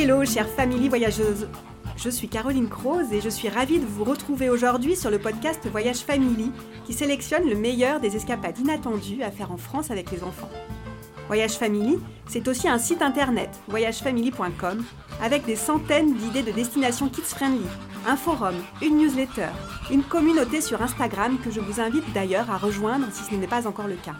Hello, chère famille voyageuse Je suis Caroline Croze et je suis ravie de vous retrouver aujourd'hui sur le podcast Voyage Family qui sélectionne le meilleur des escapades inattendues à faire en France avec les enfants. Voyage Family, c'est aussi un site internet, voyagefamily.com, avec des centaines d'idées de destinations kids-friendly, un forum, une newsletter, une communauté sur Instagram que je vous invite d'ailleurs à rejoindre si ce n'est pas encore le cas.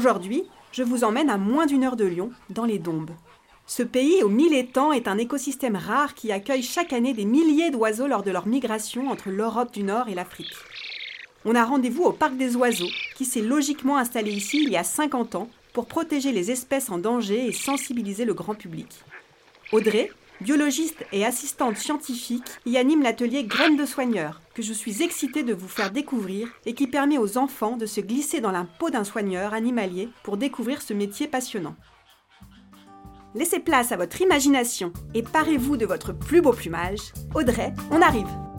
Aujourd'hui, je vous emmène à moins d'une heure de Lyon, dans les Dombes. Ce pays aux mille étangs est un écosystème rare qui accueille chaque année des milliers d'oiseaux lors de leur migration entre l'Europe du Nord et l'Afrique. On a rendez-vous au Parc des Oiseaux, qui s'est logiquement installé ici il y a 50 ans pour protéger les espèces en danger et sensibiliser le grand public. Audrey, biologiste et assistante scientifique, y anime l'atelier Graines de soigneur, que je suis excitée de vous faire découvrir et qui permet aux enfants de se glisser dans la peau d'un soigneur animalier pour découvrir ce métier passionnant. Laissez place à votre imagination et parez-vous de votre plus beau plumage. Audrey, on arrive!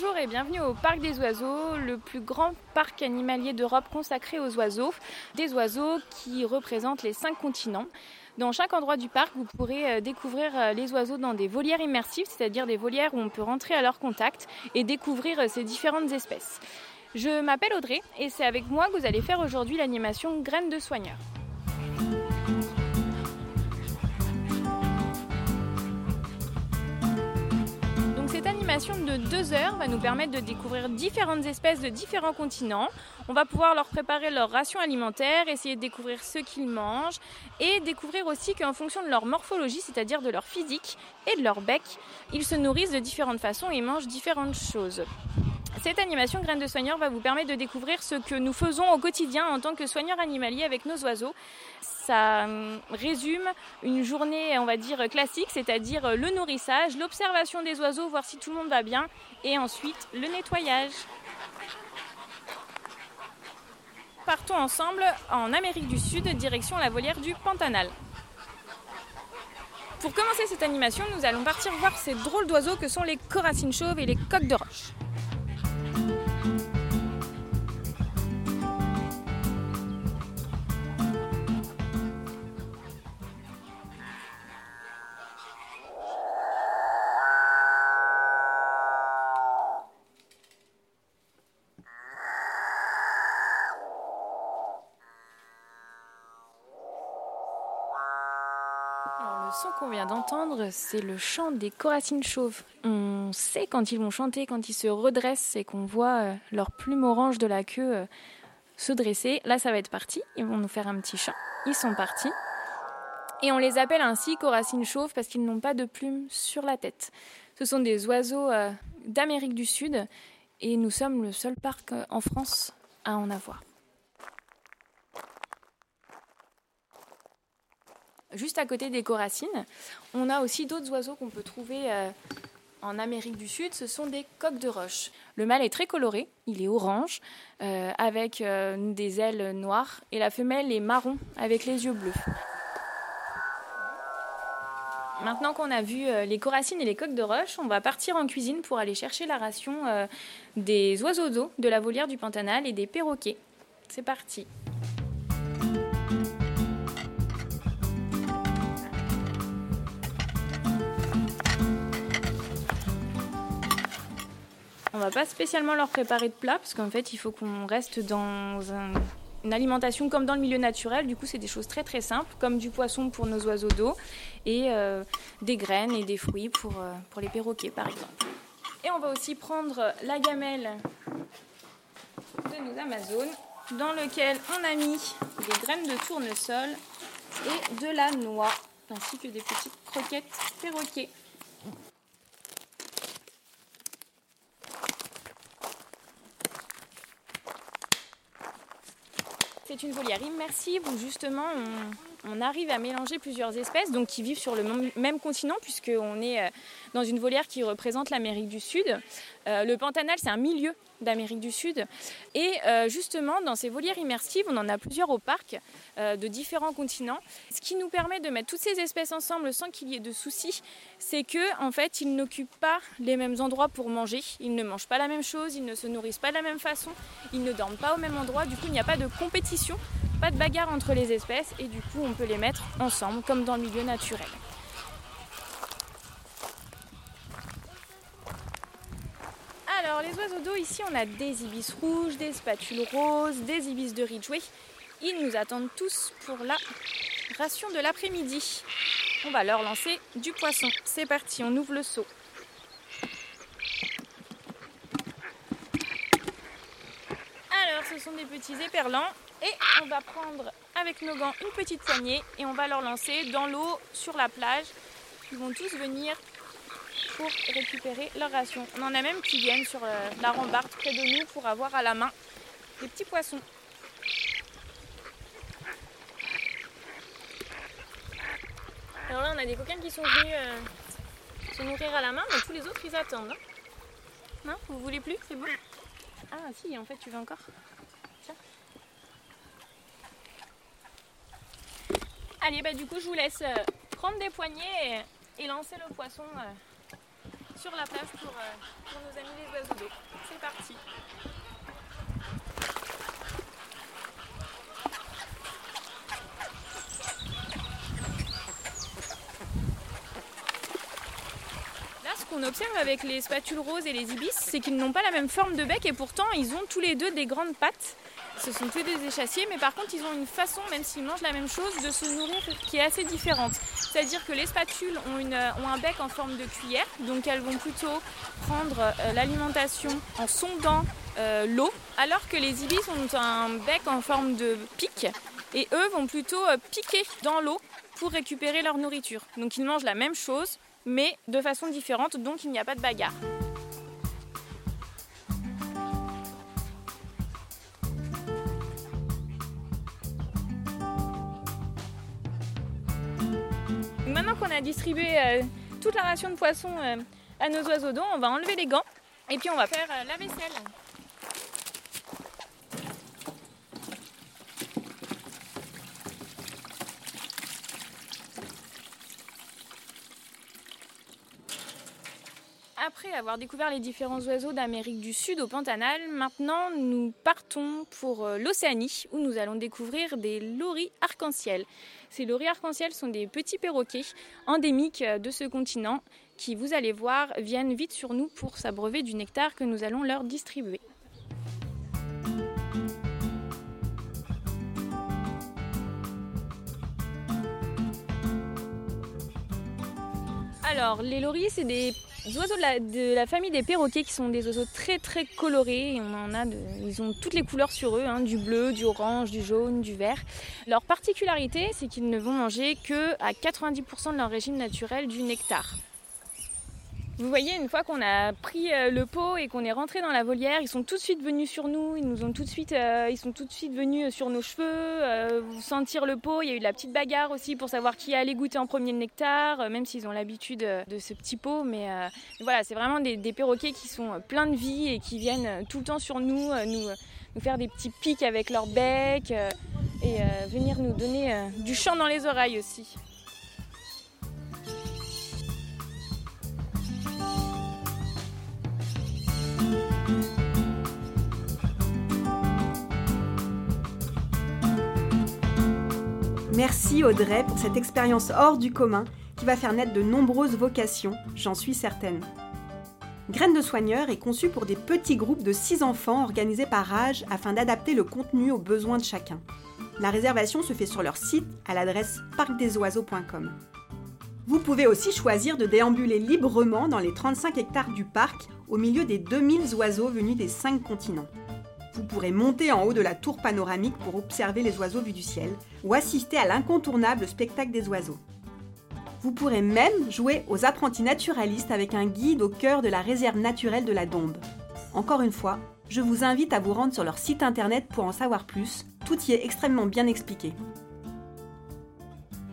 Bonjour et bienvenue au Parc des Oiseaux, le plus grand parc animalier d'Europe consacré aux oiseaux. Des oiseaux qui représentent les cinq continents. Dans chaque endroit du parc, vous pourrez euh, découvrir euh, les oiseaux dans des volières immersives, c'est-à-dire des volières où on peut rentrer à leur contact et découvrir euh, ces différentes espèces. Je m'appelle Audrey et c'est avec moi que vous allez faire aujourd'hui l'animation Graines de soigneur. De deux heures va nous permettre de découvrir différentes espèces de différents continents. On va pouvoir leur préparer leur ration alimentaire, essayer de découvrir ce qu'ils mangent et découvrir aussi qu'en fonction de leur morphologie, c'est-à-dire de leur physique et de leur bec, ils se nourrissent de différentes façons et mangent différentes choses. Cette animation Graines de soigneur va vous permettre de découvrir ce que nous faisons au quotidien en tant que soigneurs animaliers avec nos oiseaux. Ça hum, résume une journée, on va dire, classique, c'est-à-dire le nourrissage, l'observation des oiseaux, voir si tout le monde va bien, et ensuite le nettoyage. Partons ensemble en Amérique du Sud, direction la volière du Pantanal. Pour commencer cette animation, nous allons partir voir ces drôles d'oiseaux que sont les coracines chauves et les coques de roche. Son qu'on vient d'entendre, c'est le chant des coracines chauves. On sait quand ils vont chanter, quand ils se redressent et qu'on voit euh, leur plume orange de la queue euh, se dresser. Là, ça va être parti. Ils vont nous faire un petit chant. Ils sont partis. Et on les appelle ainsi coracines chauves parce qu'ils n'ont pas de plumes sur la tête. Ce sont des oiseaux euh, d'Amérique du Sud et nous sommes le seul parc en France à en avoir. Juste à côté des coracines, on a aussi d'autres oiseaux qu'on peut trouver euh, en Amérique du Sud. Ce sont des coques de roche. Le mâle est très coloré, il est orange, euh, avec euh, des ailes noires, et la femelle est marron, avec les yeux bleus. Maintenant qu'on a vu les coracines et les coques de roche, on va partir en cuisine pour aller chercher la ration des oiseaux d'eau de la volière du Pantanal et des perroquets. C'est parti. Va pas spécialement leur préparer de plat parce qu'en fait il faut qu'on reste dans une alimentation comme dans le milieu naturel. Du coup c'est des choses très très simples comme du poisson pour nos oiseaux d'eau et euh, des graines et des fruits pour, euh, pour les perroquets par exemple. Et on va aussi prendre la gamelle de nos Amazones dans lequel on a mis des graines de tournesol et de la noix ainsi que des petites croquettes perroquets. C'est une volière immersive où justement on arrive à mélanger plusieurs espèces donc qui vivent sur le même continent puisqu'on est euh, dans une volière qui représente l'Amérique du Sud. Euh, le Pantanal, c'est un milieu d'Amérique du Sud. Et euh, justement, dans ces volières immersives, on en a plusieurs au parc de différents continents. Ce qui nous permet de mettre toutes ces espèces ensemble sans qu'il y ait de soucis, c'est que en fait, ils n'occupent pas les mêmes endroits pour manger. Ils ne mangent pas la même chose, ils ne se nourrissent pas de la même façon, ils ne dorment pas au même endroit. Du coup, il n'y a pas de compétition pas de bagarre entre les espèces et du coup on peut les mettre ensemble comme dans le milieu naturel. Alors les oiseaux d'eau ici on a des ibis rouges, des spatules roses, des ibis de Ridgway. Ils nous attendent tous pour la ration de l'après-midi. On va leur lancer du poisson. C'est parti, on ouvre le seau. Alors ce sont des petits éperlants et on va prendre avec nos gants une petite poignée et on va leur lancer dans l'eau sur la plage. Ils vont tous venir pour récupérer leur ration. On en a même qui viennent sur euh, la rambarde près de nous pour avoir à la main des petits poissons. Alors là, on a des coquins qui sont venus euh, se nourrir à la main, mais tous les autres, ils attendent. Hein. non Vous voulez plus C'est bon? Ah si, en fait, tu veux encore? Allez, bah du coup, je vous laisse euh, prendre des poignées et, lancer le poisson euh, sur la plage pour, euh, pour nos amis les oiseaux d'eau. C'est parti. Là, ce qu'on observe avec les spatules roses et les ibis, c'est qu'ils n'ont pas la même forme de bec et pourtant ils ont tous les deux des grandes pattes ce sont tous des échassiers, mais par contre, ils ont une façon, même s'ils mangent la même chose, de se nourrir qui est assez différente. C'est-à-dire que les spatules ont, un bec en forme de cuillère, donc elles vont plutôt prendre euh, l'alimentation en sondant euh, l'eau, alors que les ibis ont un bec en forme de pic, et eux vont plutôt euh, piquer dans l'eau pour récupérer leur nourriture. Donc ils mangent la même chose, mais de façon différente, donc il n'y a pas de bagarre. A distribué euh, toute la ration de poisson euh, à nos oiseaux d'eau, on va enlever les gants et puis on va faire euh, la vaisselle. Après avoir découvert les différents oiseaux d'Amérique du Sud au Pantanal, maintenant nous partons pour l'Océanie où nous allons découvrir des loris arc-en-ciel. Ces loris arc-en-ciel sont des petits perroquets endémiques de ce continent qui, vous allez voir, viennent vite sur nous pour s'abreuver du nectar que nous allons leur distribuer. Alors, les loris, c'est des oiseaux de la, famille des perroquets qui sont des oiseaux très très colorés. on en a ils ont toutes les couleurs sur eux, hein, du bleu, du orange, du jaune, du vert. Leur particularité, c'est qu'ils ne vont manger que à 90% de leur régime naturel du nectar. Vous voyez, une fois qu'on a pris euh, le pot et qu'on est rentré dans la volière, ils sont tout de suite venus sur nous, ils nous ont tout de suite, euh, ils sont tout de suite venus euh, sur nos cheveux, sentir le pot. Il y a eu de la petite bagarre aussi pour savoir qui allait goûter en premier le nectar, même s'ils ont l'habitude de ce petit pot. Mais voilà, c'est vraiment des, perroquets qui sont pleins de vie et qui viennent tout le temps sur nous, nous, nous faire des petits pics avec leur bec et venir nous donner du chant dans les oreilles aussi. Merci Audrey pour cette expérience hors du commun qui va faire naître de nombreuses vocations, j'en suis certaine. Graines de soigneurs est conçu pour des petits groupes de 6 enfants organisés par âge afin d'adapter le contenu aux besoins de chacun. La réservation se fait sur leur site à l'adresse parcdesoiseaux.com. Vous pouvez aussi choisir de déambuler librement dans les 35 hectares du parc au milieu des 2000 oiseaux venus des 5 continents. Vous pourrez monter en haut de la tour panoramique pour observer les oiseaux vus du ciel ou assister à l'incontournable spectacle des oiseaux. Vous pourrez même jouer aux apprentis naturalistes avec un guide au cœur de la réserve naturelle de la Dombe. Encore une fois, je vous invite à vous rendre sur leur site internet pour en savoir plus, tout y est extrêmement bien expliqué.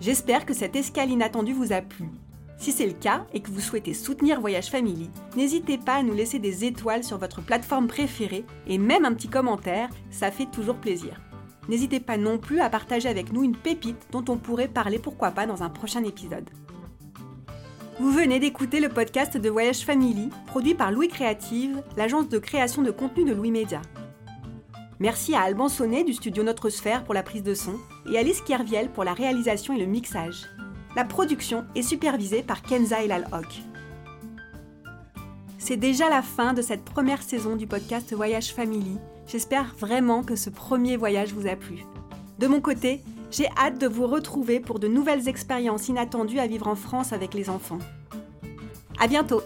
J'espère que cette escale inattendue vous a plu. Si c'est le cas et que vous souhaitez soutenir Voyage Family, n'hésitez pas à nous laisser des étoiles sur votre plateforme préférée et même un petit commentaire, ça fait toujours plaisir. N'hésitez pas non plus à partager avec nous une pépite dont on pourrait parler pourquoi pas dans un prochain épisode. Vous venez d'écouter le podcast de Voyage Family, produit par Louis Créative, l'agence de création de contenu de Louis Média. Merci à Alban Sonnet du studio Notre Sphère pour la prise de son et Alice Kerviel pour la réalisation et le mixage. La production est supervisée par Kenza Elal-Hock. C'est déjà la fin de cette première saison du podcast Voyage Family. J'espère vraiment que ce premier voyage vous a plu. De mon côté, j'ai hâte de vous retrouver pour de nouvelles expériences inattendues à vivre en France avec les enfants. À bientôt!